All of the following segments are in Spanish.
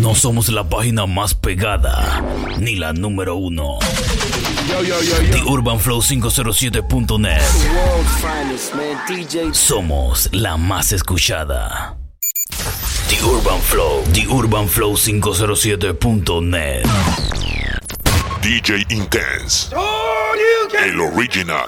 No somos la página más pegada, ni la número uno. The Urban Flow 507.net. Somos la más escuchada. The Urban Flow, The Urban Flow 507.net. DJ Intense. El original.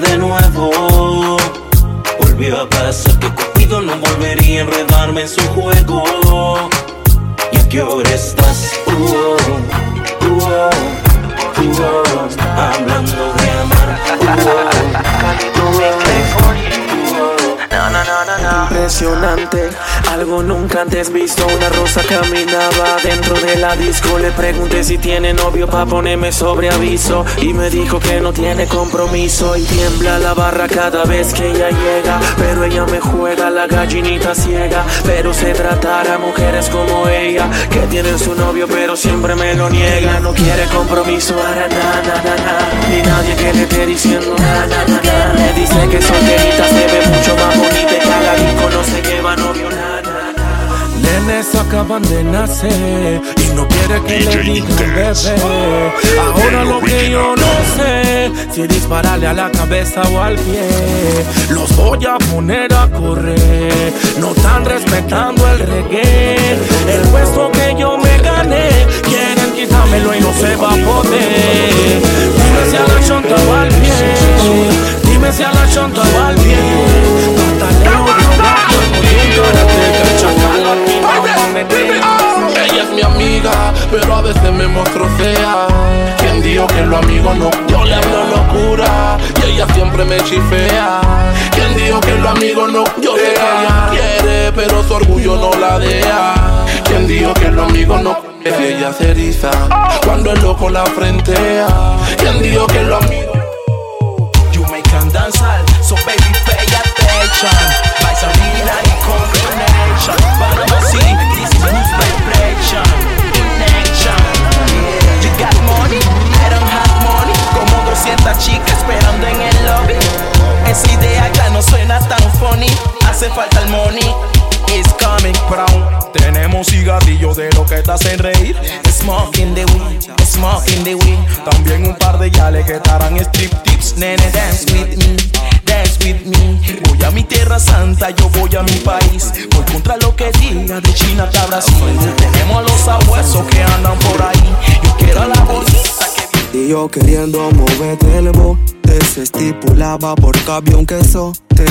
De nuevo. Volvió a pasar que Cupido no volvería a enredarme en su juego. ¿Y a qué hora estás? Uh, uh, oh, uh, oh, hablando de amar. Impresionante, algo nunca antes visto. Una rosa caminaba dentro de la disco. Le pregunté si tiene novio pa' ponerme sobre aviso. Y me dijo que no tiene compromiso. Y tiembla la barra cada vez que ella llega. Pero ella me juega la gallinita ciega. Pero se tratará mujeres como ella. Que tienen su novio pero siempre me lo niega. No quiere compromiso, para na, na, na. Ni nadie que le esté diciendo na, na, na, na. Me dice que solterita se ve mucho más bonita. Cada disco no se lleva novio, na, na, na. Nenes acaban de nacer y no quiere que le DJ digan Intense. bebé. Ahora lo que yo no sé si dispararle a la cabeza o al pie. Los voy a poner a correr. No están respetando el reggae. El puesto que yo me gané quieren quitármelo y no se va a poder. Dime si a la chonta va al pie. Dime si a la chonta va al pie. Amiga, pero a veces me muestro fea. ¿Quién dijo que los amigos no? Yo le hablo locura y ella siempre me chifea. ¿Quién dijo que los amigos no? Yo sé que ella quiere, pero su orgullo no la deja. ¿Quién dijo que los amigos no? Ella se eriza cuando el loco la frentea. ¿Quién dijo que los amigos You make them dance all, so baby pay attention. Vaselina y combination. Esperando en el lobby. Esa idea ya no suena tan funny. Hace falta el money. It's coming, brown. Tenemos cigarrillos de lo que te hacen reír. Smoking the weed, smoking the weed. También un par de yales que estarán strip tips. Nene, dance with me, dance with me. Voy a mi tierra santa, yo voy a mi país. Voy contra lo que diga de China hasta Brasil. Tenemos a los sabuesos que andan por ahí. Yo quiero a la bonita que Y yo queriendo moverte el bote Se estipulaba por avión que te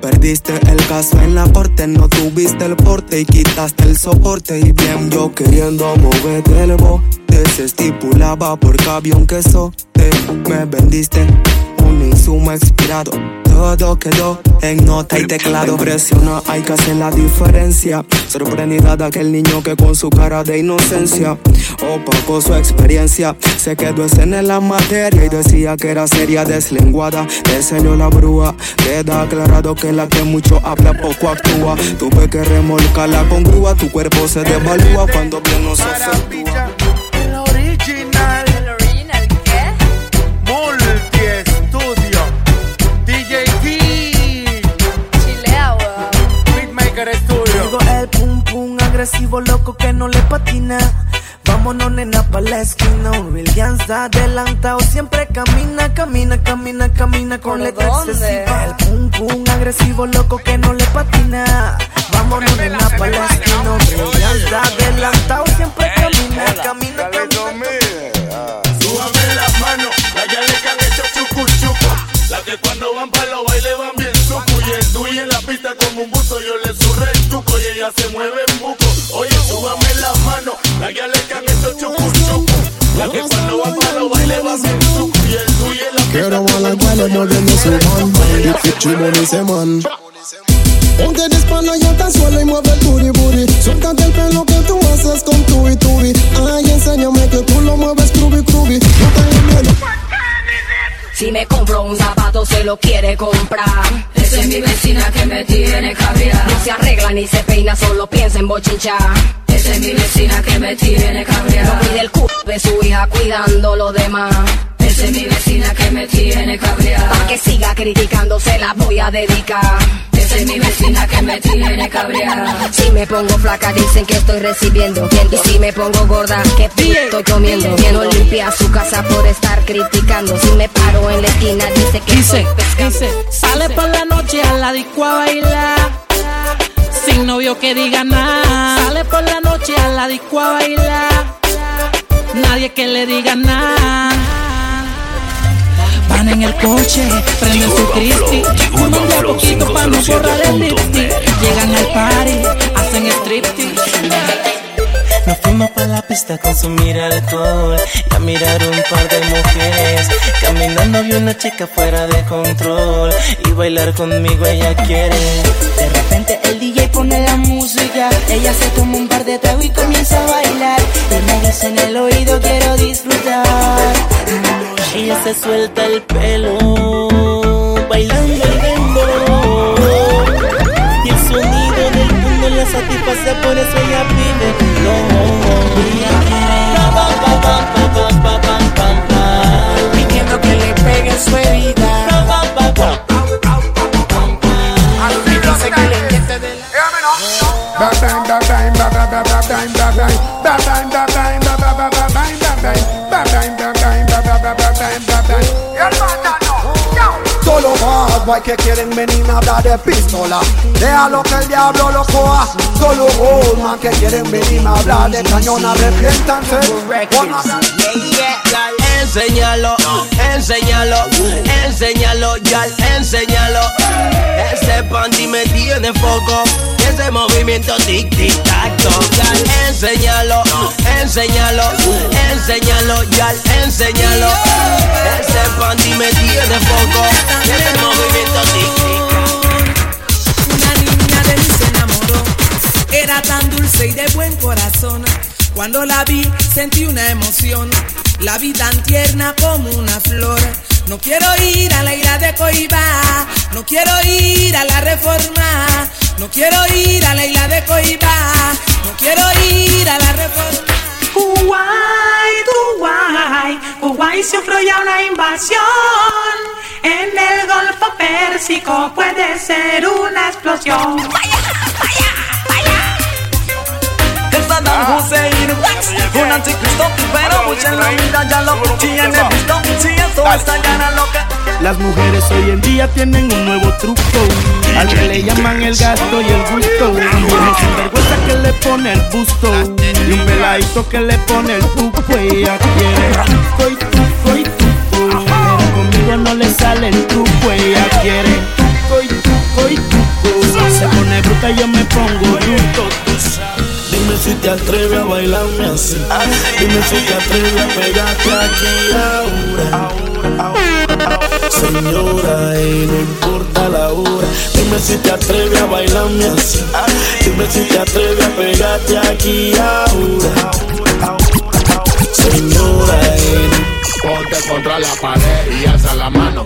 Perdiste el caso en la corte No tuviste el porte y quitaste el soporte. Y bien yo queriendo moverte el bote Se estipulaba por avión que te Me vendiste un insumo expirado todo quedó en nota y teclado. Presiona, hay que hacer la diferencia. Sorprendida de aquel niño que con su cara de inocencia. Opacó su experiencia. Se quedó escena en la materia Y decía que era seria deslenguada. Le salió la brúa Queda aclarado que la que mucho habla poco actúa. Tuve que remolcarla con grúa. Tu cuerpo se devalúa cuando bien nos efectúa agresivo loco que no le patina. Vámonos nena pa' la esquina, un gangsta adelantado siempre camina, camina, camina, camina con ¿Pero letra dónde? excesiva. El pum pum agresivo loco que chimón ese man. Ponte de espalda y alta suelo y mueve el booty booty. Suéltate el pelo que tú haces con tu y tu Ay, enséñame que tú lo mueves crubi crubi No tengas miedo Si me compro un zapato se lo quiere comprar. Esa es mi vecina que me tiene cabreada No se arregla ni se peina, solo piensa en bochinchar. Esa es mi vecina que me tiene cabreada No cuide el culo de su hija cuidando lo demás esa es mi vecina que me tiene cabreada Pa' que siga criticando se la voy a dedicar esa es mi vecina que me tiene cabreada. Si me pongo flaca dicen que estoy recibiendo. Y si me pongo gorda, que estoy comiendo. Que no limpia su casa por estar criticando. Si me paro en la esquina dice que Dice, estoy pescando. dice, sale por la noche a la disco a bailar. Sin novio que diga nada. Sale por la noche a la disco a bailar. Nadie que le diga nada. Van en el coche, prenden su Cristi. Fuman de a poquito para no borrar el lipstick. Llegan al party, hacen striptease. Nos fuimos para la pista a consumir alcohol y a mirar un par de mujeres. Caminando vi una chica fuera de control y bailar conmigo ella quiere. De repente el DJ pone la música, ella se toma un par de tragos y comienza a bailar. Y me dice en el oído quiero disfrutar. Ella se suelta el pelo, bailando mundo la satisface, por eso ella pide no. Pidiendo que le peguen su herida. Pa, pa, pa, pa. Me dice que le inyecte guay que quieren venir a hablar de pistola. Déjalo que el diablo lo coja. Solo old man que quieren venir a hablar de cañón. Arrepiéntanse. Enséñalo, enséñalo, enséñalo, ya, enséñalo. Ese panty me tiene foco. Ese movimiento tic tic tac toc. Gal, enséñalo, enséñalo, enséñalo, ya, enséñalo. Ese panty me tiene foco. Ese movimiento tic tic Una niña de mí se enamoró. Era tan dulce y de buen corazón. Cuando la vi sentí una emoción. La vi tan tierna como una flor. No quiero ir a la ira de Coiba. No quiero ir a la reforma. No quiero ir a la isla de Coiba. No quiero ir a la reforma. Kuwait, Kuwait, Kuwait sufrió ya una invasión. En el Golfo Pérsico puede ser una explosión. Anticristo, pero mucha en la vida ya lo tiene visto. Si esto estallara lo que Las mujeres hoy en día tienen un nuevo truco. Al que le llaman el gasto y el gusto. Un viejo sinvergüenza que le pone el busto. Y un peladito que le pone el tuco. Ella quiere tuco y tuco y tuco. Pero conmigo no le sale el truco. Ella quiere tuco y tuco y tuco. Se pone bruta y yo me pongo bruto Dime si te atreves a bailarme así. Dime si te atreves a pegarte aquí ahora. Señora, y no importa la hora. Dime si te atreves a bailarme así. Dime si te atreves a pegarte aquí ahora. Señora, y no Ponte contra la pared y alza la mano.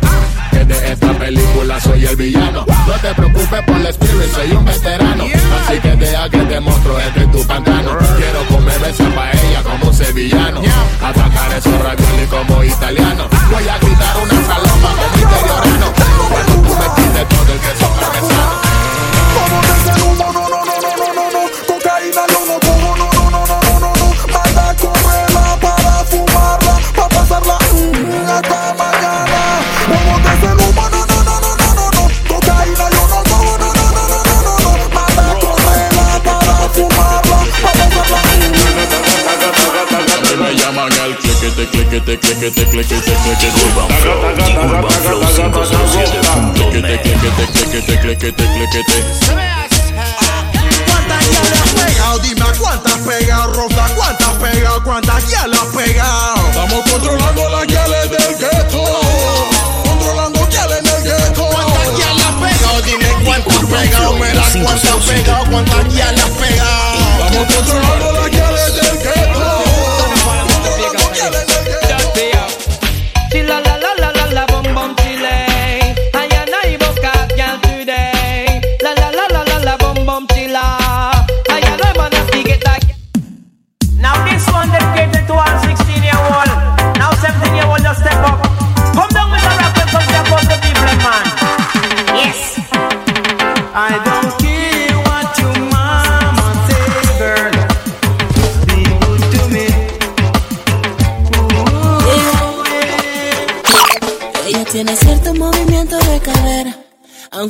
De esta película soy el villano. No te preocupes por el spirit, soy un veterano. Así que deja que te monstruo entre tu pantano. Quiero comer esa paella como un sevillano. Atacar esos raviolis como italiano. Voy a quitar una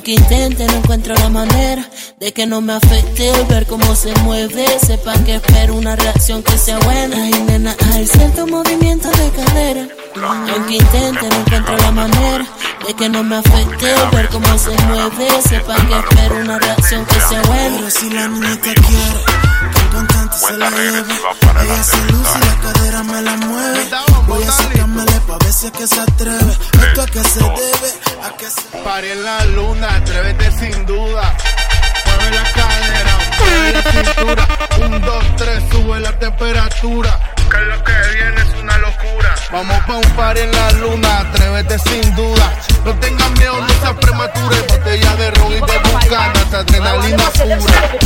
Aunque intente, no encuentro la manera de que no me afecte el ver cómo se mueve. Sepa que espero una reacción que sea buena. Ay, nena, hay cierto movimiento de cadera. Aunque intente, no encuentro la manera de que no me afecte el ver cómo se mueve. Sepa que espero una reacción que sea buena. Pero si la niñita quiere que el cantante se la lleve, ella se luce y la cadera me la mueve. Voy a sacármele pa' ver si es que se atreve. Esto a que se debe, Paré en la luna, atrévete sin duda. Mueve la cadera, mueve la cintura. Un, dos, tres, sube la temperatura. Que lo que viene es una locura. Vamos pa' un par en la luna, atrévete sin duda. No tengas miedo, no seas prematura. Botella de ron y de bucana, esa adrenalina pura.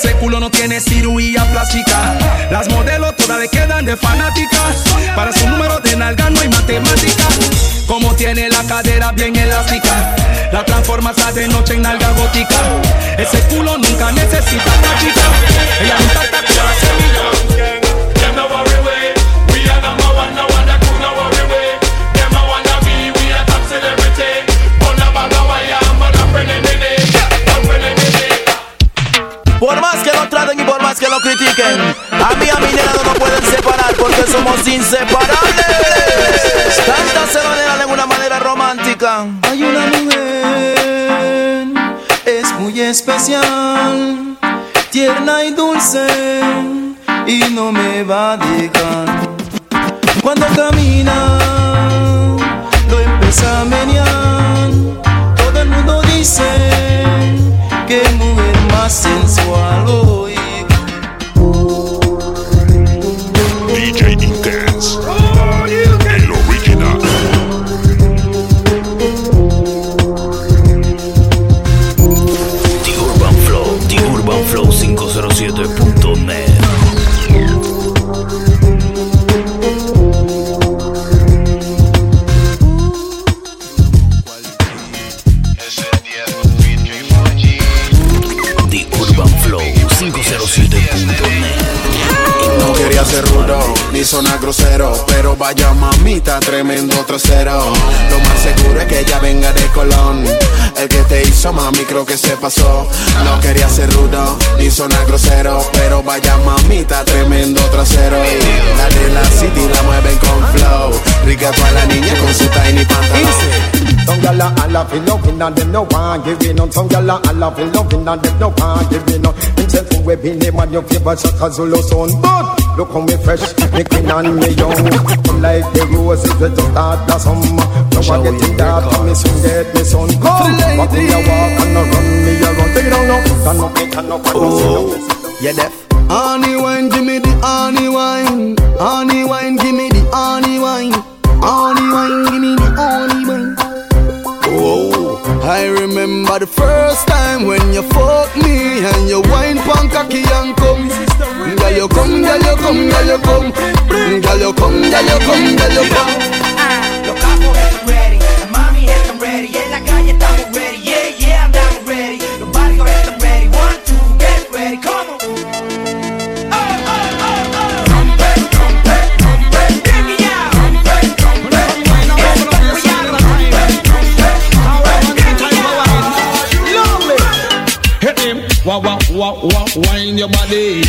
Ese culo no tiene cirugía plástica. Las modelos todas le quedan de fanáticas. Para su número de nalga no hay matemática. Como tiene la cadera bien elástica. La transforma de noche en nalga gótica. Ese culo nunca necesita táctica. Ella no impacta a mí a mi nena no pueden separar porque somos inseparables. Cántaselo nena de una manera romántica. Hay una mujer, es muy especial, tierna y dulce, y no me va a dejar. Cuando camina, lo empieza a menear, todo el mundo dice que mujer más sensual hoy. DJ ni sonar grosero Pero vaya mamita, tremendo trasero. Lo más seguro es que ella venga de Colón. El que te hizo mami creo que se pasó. No quería ser rudo, ni sonar grosero Pero vaya mamita, tremendo trasero. La de la city la mueven con flow. Rica toda la niña con su tiny pantalón gyal a holla fi loving and them no want give in up. Some gyal a holla fi loving and them no want give in up. Them say for we be name and your favorite Shaka Zulu son, but look how me fresh, me clean and me young. Come like the roses we just start the summer. Now I get it dark and me soon get me sun. Come, walk me a walk and a run me a run. Take it down now, stand up, stand up, and oh. Yeah, deaf. Honey wine, give me the honey wine. Honey wine, give me the honey wine. Honey wine, give me the honey wine. Whoa, oh. I remember the first time when you fuck me and you wine pon cocky and come. Girl, you come, girl, you come, girl, you come. Girl, you come, girl, you come, girl, you come. Ah. Los capos están ready, mami están ready, en la calle estamos wah, wind your body.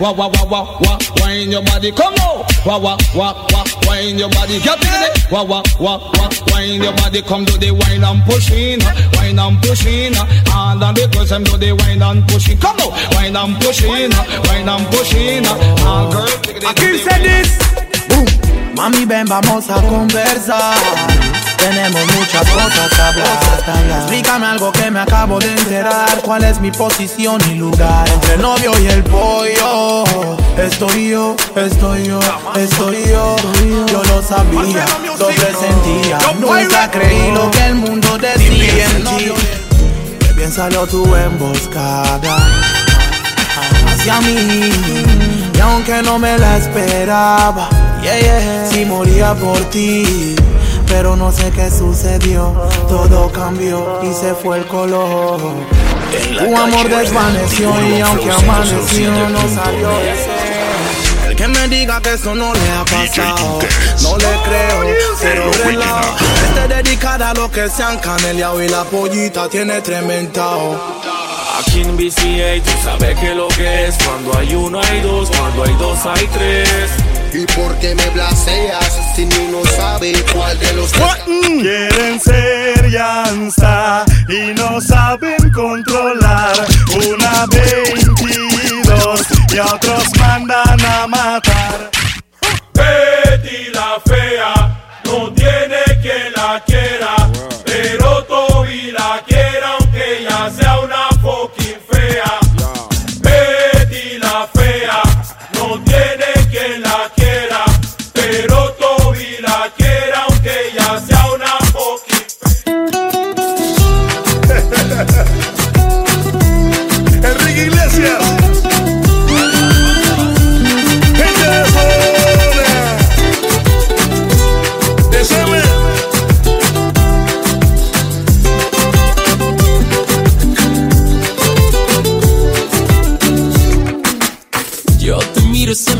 Wah, wah, wah, wah, wah, wind your body. Come on. Wah, wah, wah, wah, wind your body. Get it? Wah, wah, wah, wah, wind your body. Come do the wine and pushing, wine and pushing. And then because I'm do the wine and pushing. Come on, wine and pushing, wine and pushing. And girl, Aquí se dice. Mami, ven, vamos a conversar. Tenemos muchas cosas que hablar. Explícame algo que me acabo de enterar. ¿Cuál es mi posición y lugar? Entre el novio y el pollo. Estoy yo, estoy yo, estoy yo. Yo lo sabía, lo presentía. Nunca creí lo que el mundo decía. Que bien salió tu emboscada hacia mí. Y aunque no me la esperaba, yeah, yeah, sí moría por ti. Pero no sé qué sucedió, todo cambió y se fue el color. Tu amor desvaneció y aunque amaneció no salió ese. El que me diga que eso no le ha pasado, no le creo, pero relajo. Este dedicada a lo que se han caneleado y la pollita tiene trementao. Aquí en BCA tú sabes que lo que es Cuando hay uno hay dos, cuando hay dos hay tres ¿Y por qué me blaseas si ni uno sabe cuál de los tres? Quieren ser llanza y no saben controlar una 22 y a otros mandan a matar. Betty la fea no tiene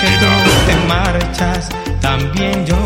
Que tú te marchas, también yo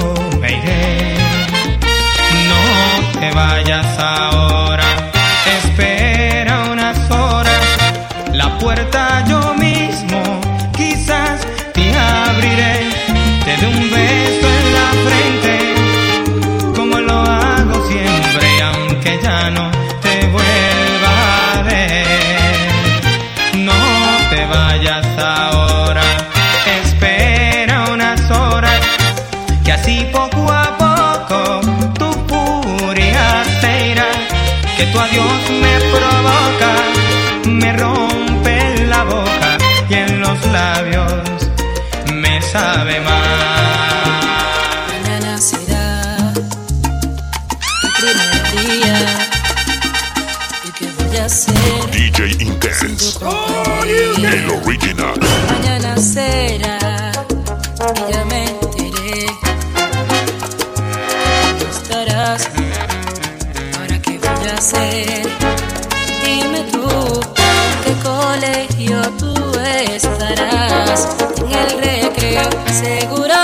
Mañana será, y ya me enteré. No estarás, ahora qué voy a hacer. Dime tú, ¿en qué colegio tú estarás? En el recreo, seguro.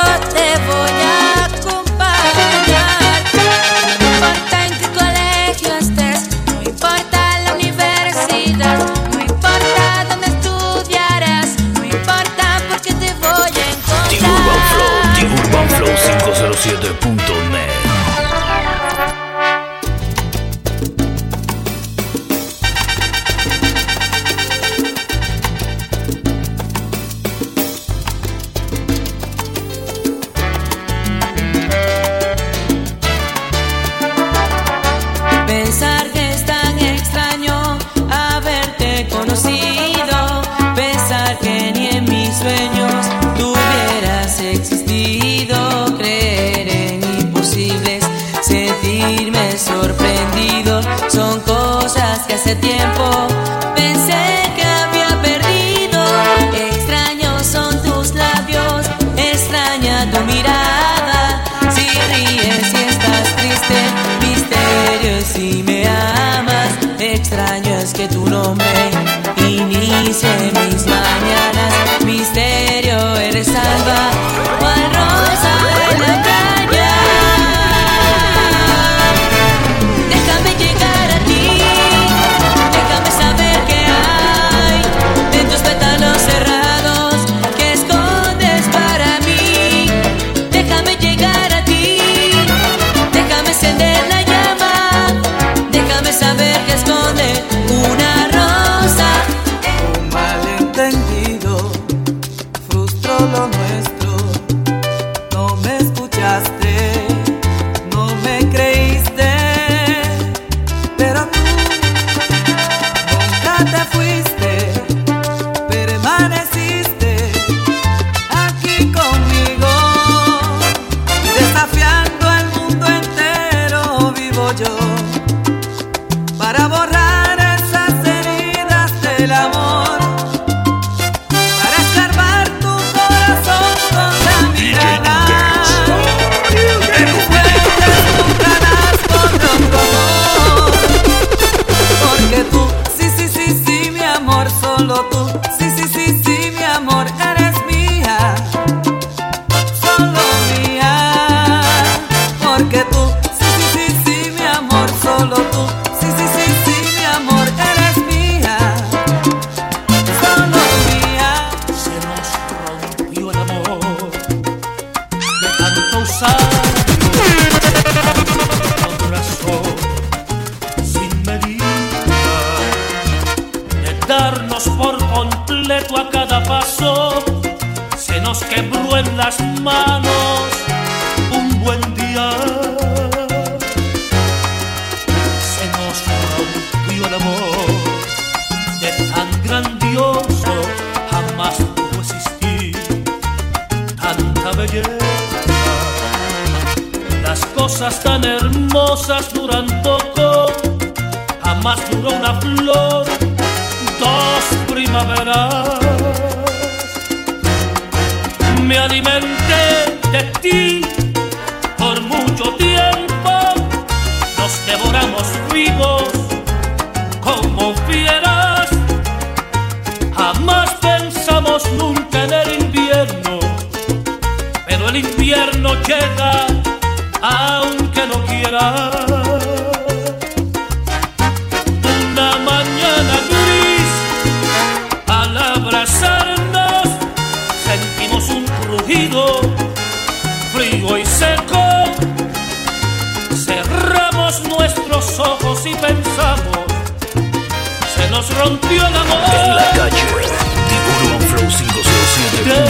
primaveras. Me alimenté de ti por mucho tiempo, nos devoramos vivos como fieras. Jamás pensamos nunca en el invierno, pero el invierno llega aunque no quieras. nos rompió el amor. En la calle, Flow 507.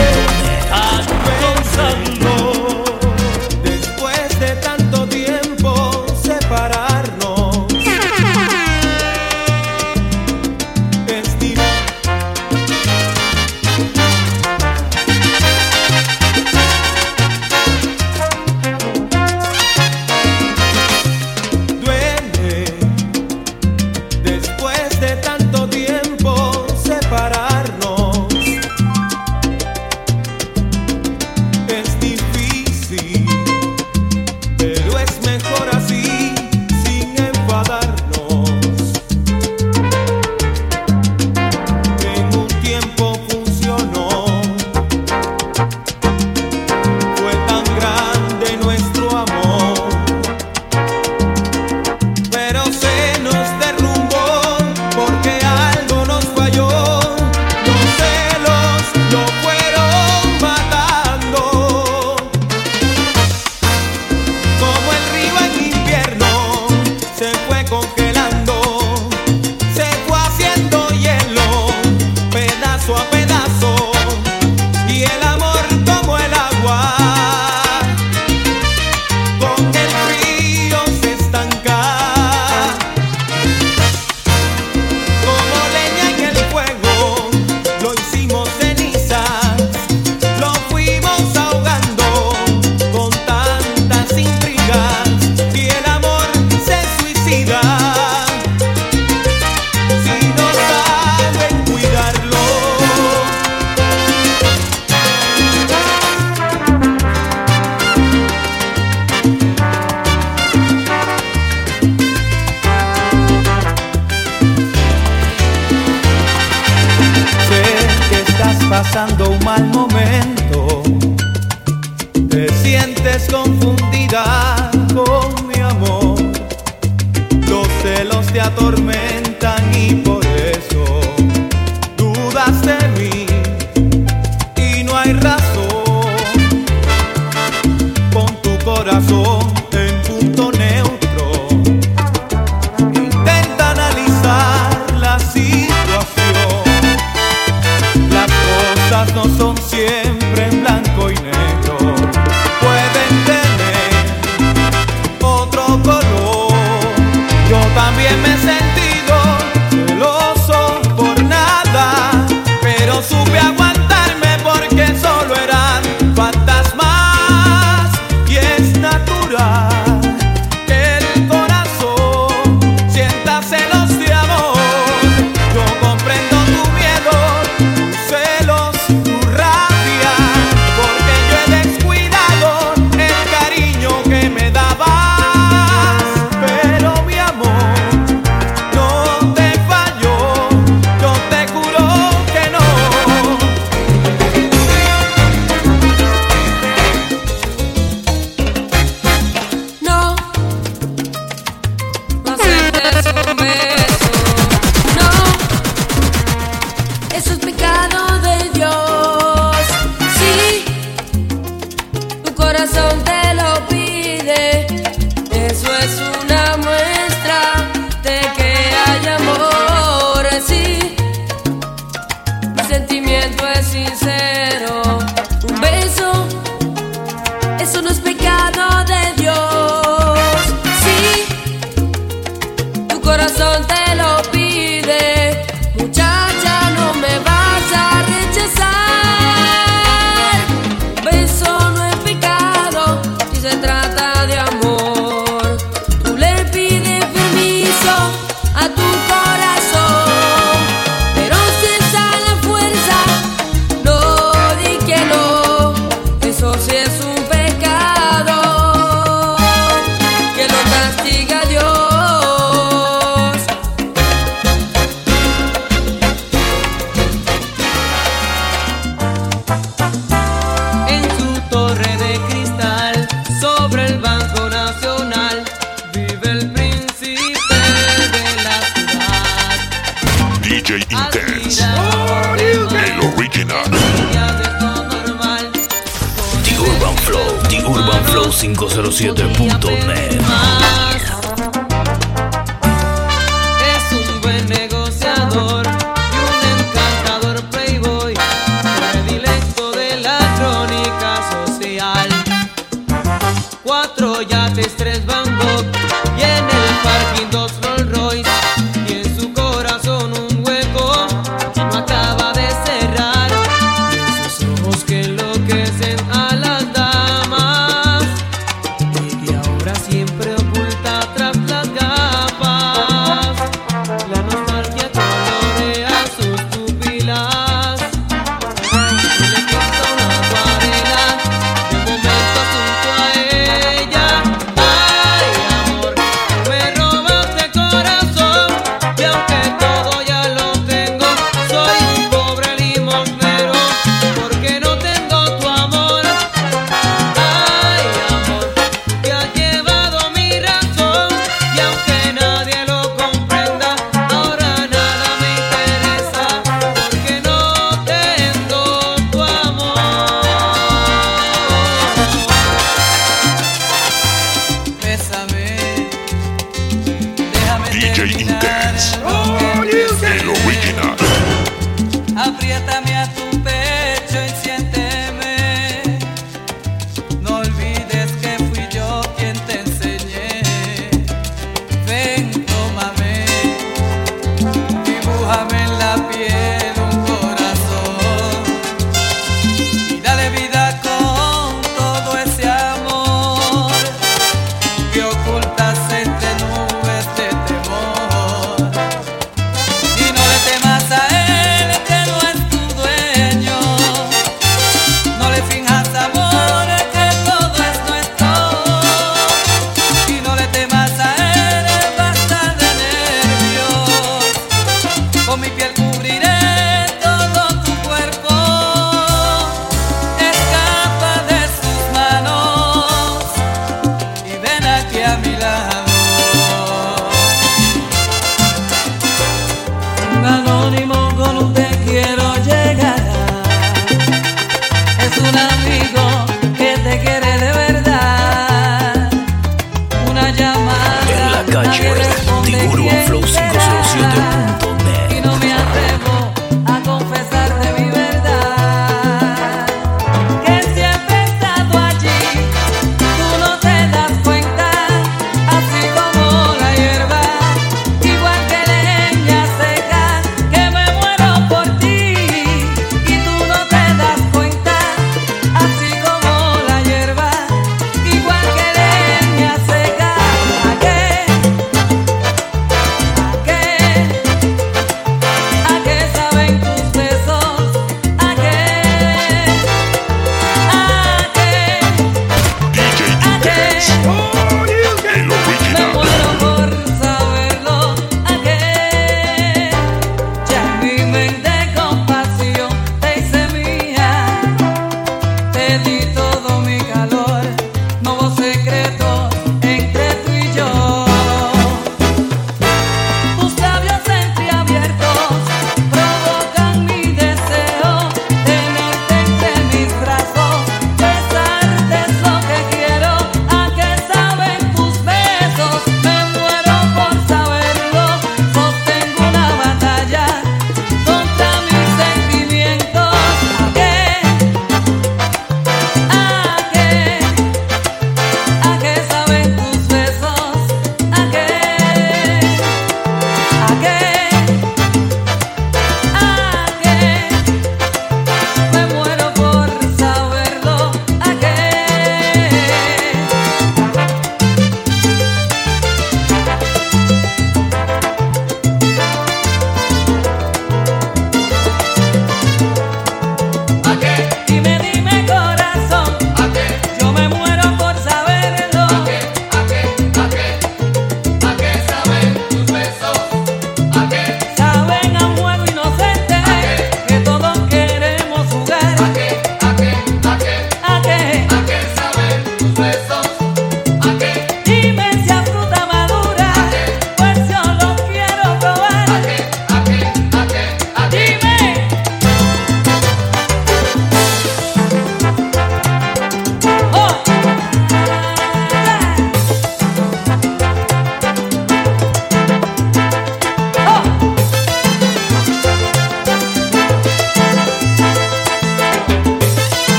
Cuatro yates, tres Van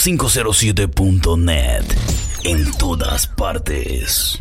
507.net. En todas partes.